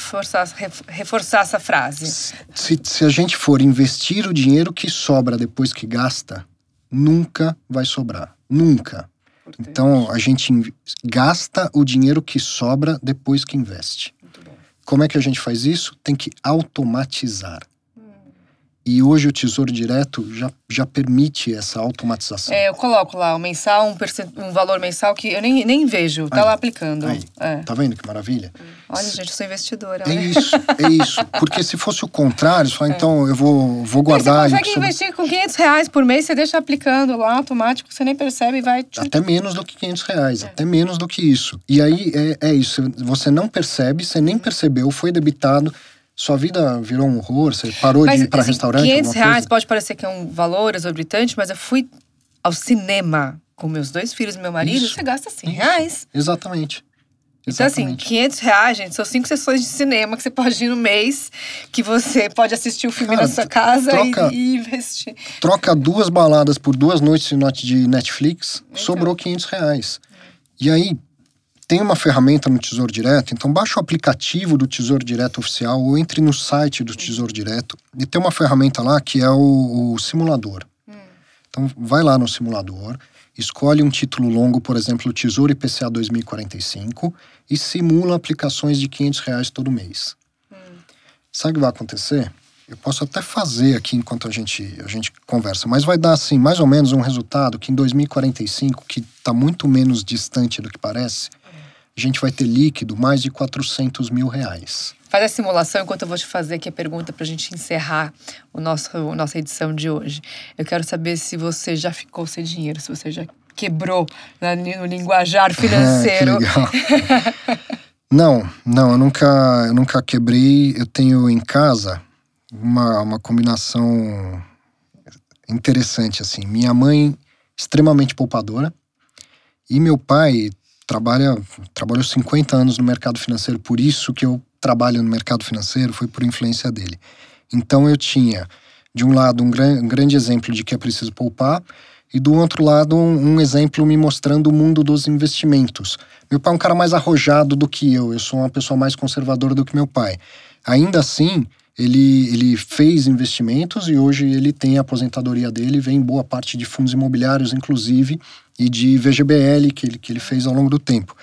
reforçar essa frase. Se, se a gente for investir o dinheiro que sobra depois que gasta, nunca vai sobrar. Nunca. Então a gente gasta o dinheiro que sobra depois que investe. Como é que a gente faz isso? Tem que automatizar. E hoje o Tesouro Direto já, já permite essa automatização. É, eu coloco lá o mensal, um, um valor mensal que eu nem, nem vejo, tá aí, lá aplicando. Aí. É. Tá vendo que maravilha? Olha, gente, eu sou investidora. É né? isso, é isso. Porque se fosse o contrário, fala, é. então eu vou, vou guardar. Você consegue investir com 500 reais por mês, você deixa aplicando lá automático, você nem percebe e vai. Até menos do que 500 reais, é. até menos do que isso. E aí é, é isso, você não percebe, você nem percebeu, foi debitado sua vida virou um horror? Você parou mas, de ir para assim, restaurante? 500 reais pode parecer que é um valor exorbitante, mas eu fui ao cinema com meus dois filhos e meu marido, Isso. você gasta 100 Isso. reais. Exatamente. Então, assim, 500 reais, gente, são cinco sessões de cinema que você pode ir no mês, que você pode assistir o filme Cara, na sua casa troca, e, e, investir. Troca duas baladas por duas noites de Netflix, então. sobrou 500 reais. E aí, tem uma ferramenta no Tesouro Direto, então baixa o aplicativo do Tesouro Direto oficial ou entre no site do Tesouro Direto e tem uma ferramenta lá que é o, o simulador. Hum. Então vai lá no simulador, escolhe um título longo, por exemplo, o Tesouro IPCA 2045 e simula aplicações de 500 reais todo mês. Hum. Sabe o que vai acontecer? Eu posso até fazer aqui enquanto a gente, a gente conversa, mas vai dar assim, mais ou menos um resultado que em 2045, que está muito menos distante do que parece, a gente vai ter líquido mais de 400 mil reais. Faz a simulação enquanto eu vou te fazer aqui a pergunta para a gente encerrar o nosso, a nossa edição de hoje. Eu quero saber se você já ficou sem dinheiro, se você já quebrou no linguajar financeiro. Ah, não, não, eu nunca, eu nunca quebrei. Eu tenho em casa uma, uma combinação interessante assim. Minha mãe extremamente poupadora e meu pai trabalha trabalhou 50 anos no mercado financeiro, por isso que eu trabalho no mercado financeiro foi por influência dele. Então eu tinha de um lado um, gran, um grande exemplo de que é preciso poupar e do outro lado um, um, exemplo me mostrando o mundo dos investimentos. Meu pai é um cara mais arrojado do que eu, eu sou uma pessoa mais conservadora do que meu pai. Ainda assim, ele, ele fez investimentos e hoje ele tem a aposentadoria dele, vem boa parte de fundos imobiliários, inclusive, e de VGBL que ele, que ele fez ao longo do tempo.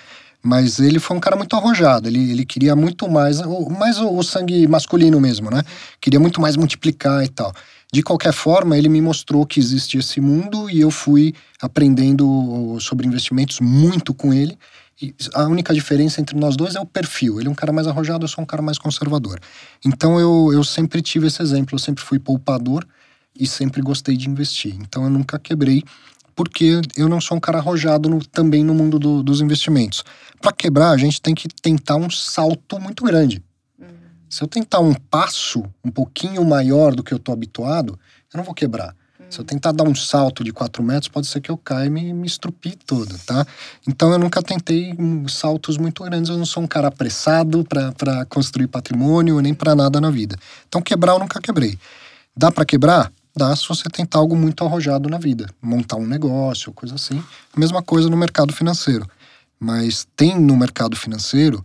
Mas ele foi um cara muito arrojado, ele, ele queria muito mais, mais o, o sangue masculino mesmo, né? Queria muito mais multiplicar e tal. De qualquer forma, ele me mostrou que existe esse mundo e eu fui aprendendo sobre investimentos muito com ele. E a única diferença entre nós dois é o perfil. Ele é um cara mais arrojado, eu sou um cara mais conservador. Então eu, eu sempre tive esse exemplo, eu sempre fui poupador e sempre gostei de investir. Então eu nunca quebrei, porque eu não sou um cara arrojado no, também no mundo do, dos investimentos. Para quebrar, a gente tem que tentar um salto muito grande. Se eu tentar um passo um pouquinho maior do que eu estou habituado, eu não vou quebrar. Se eu tentar dar um salto de 4 metros, pode ser que eu caia e me, me estrupie todo, tá? Então eu nunca tentei saltos muito grandes. Eu não sou um cara apressado para construir patrimônio nem para nada na vida. Então quebrar eu nunca quebrei. Dá para quebrar? Dá se você tentar algo muito arrojado na vida. Montar um negócio, coisa assim. Mesma coisa no mercado financeiro. Mas tem no mercado financeiro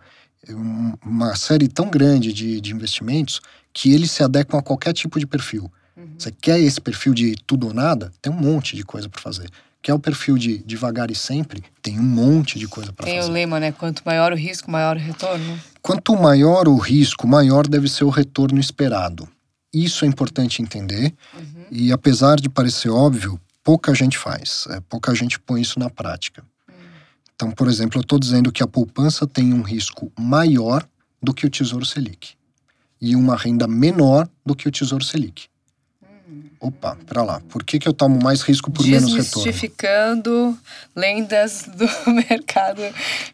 uma série tão grande de, de investimentos que eles se adequam a qualquer tipo de perfil. Uhum. Você quer esse perfil de tudo ou nada? Tem um monte de coisa para fazer. Quer o perfil de devagar e sempre? Tem um monte de coisa para fazer. Tem o lema, né? Quanto maior o risco, maior o retorno. Quanto maior o risco, maior deve ser o retorno esperado. Isso é importante entender. Uhum. E apesar de parecer óbvio, pouca gente faz. É, pouca gente põe isso na prática. Então, por exemplo, eu estou dizendo que a poupança tem um risco maior do que o Tesouro Selic e uma renda menor do que o Tesouro Selic. Hum. Opa, para lá. Por que, que eu tomo mais risco por menos retorno? Desmistificando lendas do mercado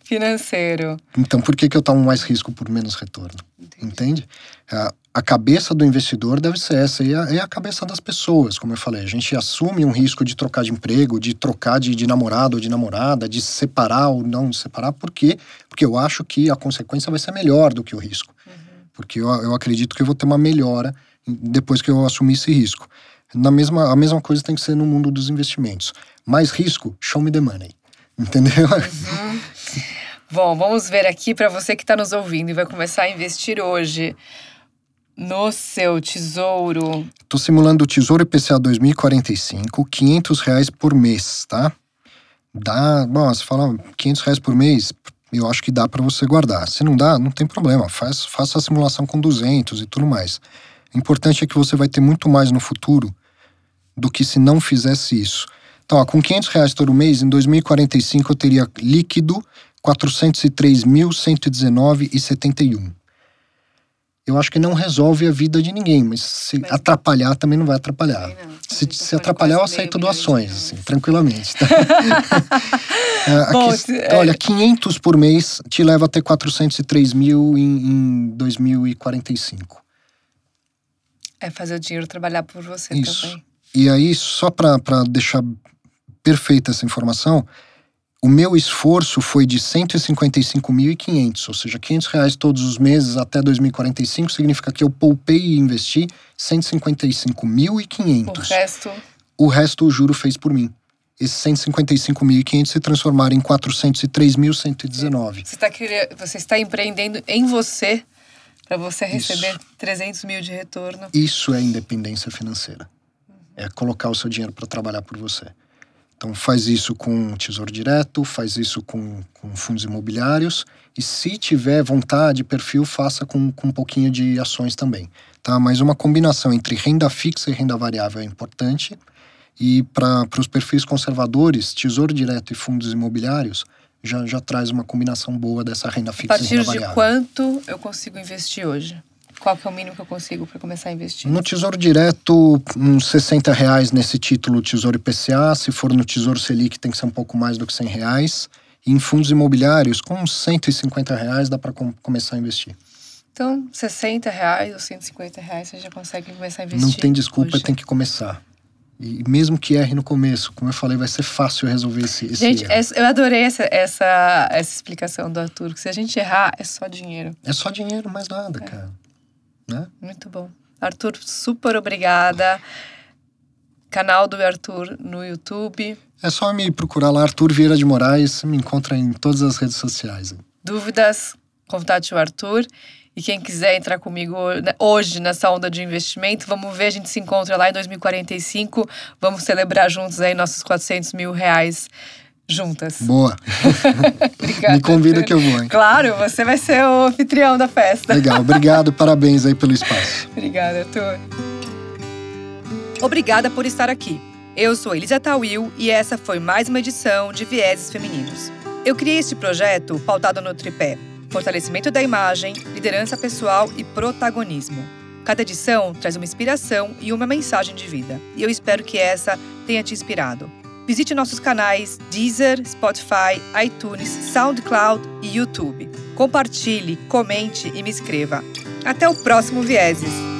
financeiro. Então, por que, que eu tomo mais risco por menos retorno? Entendi. Entende? Uh, a cabeça do investidor deve ser essa, e a, é a cabeça das pessoas, como eu falei. A gente assume um risco de trocar de emprego, de trocar de, de namorado ou de namorada, de se separar ou não se separar, por quê? Porque eu acho que a consequência vai ser melhor do que o risco. Uhum. Porque eu, eu acredito que eu vou ter uma melhora depois que eu assumir esse risco. Na mesma, a mesma coisa tem que ser no mundo dos investimentos. Mais risco, show me the money. Entendeu? Uhum. Bom, vamos ver aqui para você que está nos ouvindo e vai começar a investir hoje no seu tesouro. Tô simulando o Tesouro IPCA 2045, 500 reais por mês, tá? Dá, bom, você fala 500 reais por mês, eu acho que dá para você guardar. Se não dá, não tem problema, faz, faça a simulação com 200 e tudo mais. O importante é que você vai ter muito mais no futuro do que se não fizesse isso. Então, ó, com 500 reais todo mês, em 2045 eu teria líquido 403.119,71 eu acho que não resolve a vida de ninguém, mas se mas... atrapalhar também não vai atrapalhar. Não. Se, se atrapalhar, eu aceito doações, assim, tranquilamente. Tá? É, Bom, Aqui, é... Olha, 500 por mês te leva a ter 403 mil em, em 2045. É fazer o dinheiro trabalhar por você Isso. também. E aí, só para deixar perfeita essa informação, o meu esforço foi de 155.500, ou seja, 500 reais todos os meses até 2045 significa que eu poupei e investi 155.500. O resto? O resto o juro fez por mim. Esses 155.500 se transformaram em 403.119. Você, tá querendo, você está empreendendo em você para você receber Isso. 300 mil de retorno. Isso é independência financeira. Uhum. É colocar o seu dinheiro para trabalhar por você. Então faz isso com Tesouro Direto, faz isso com, com fundos imobiliários e se tiver vontade, perfil, faça com, com um pouquinho de ações também. Tá? Mas uma combinação entre renda fixa e renda variável é importante. E para os perfis conservadores, Tesouro Direto e fundos imobiliários já, já traz uma combinação boa dessa renda A fixa e partir renda de variável. quanto eu consigo investir hoje? Qual que é o mínimo que eu consigo para começar a investir? No Tesouro Direto, uns 60 reais nesse título Tesouro IPCA. Se for no Tesouro Selic, tem que ser um pouco mais do que 100 reais. E em fundos imobiliários, com uns 150 reais, dá para começar a investir. Então, 60 reais ou 150 reais você já consegue começar a investir. Não tem desculpa, hoje. tem que começar. E mesmo que erre no começo, como eu falei, vai ser fácil resolver esse, esse Gente, erro. eu adorei essa, essa, essa explicação do Arthur. Que se a gente errar, é só dinheiro. É só dinheiro, mais nada, cara. Né? Muito bom. Arthur, super obrigada. Canal do Arthur no YouTube. É só me procurar lá, Arthur Vieira de Moraes, me encontra em todas as redes sociais. Dúvidas, contate o Arthur. E quem quiser entrar comigo hoje nessa onda de investimento, vamos ver, a gente se encontra lá em 2045. Vamos celebrar juntos aí nossos 400 mil reais juntas. Boa. Obrigada. me convida que eu vou, hein? Claro, você vai ser o anfitrião da festa. Legal, obrigado, parabéns aí pelo espaço. Obrigada, Arthur. Obrigada por estar aqui. Eu sou Elisa Tawil e essa foi mais uma edição de Vieses Femininos. Eu criei este projeto pautado no tripé: fortalecimento da imagem, liderança pessoal e protagonismo. Cada edição traz uma inspiração e uma mensagem de vida, e eu espero que essa tenha te inspirado. Visite nossos canais Deezer, Spotify, iTunes, SoundCloud e YouTube. Compartilhe, comente e me escreva. Até o próximo Vieses!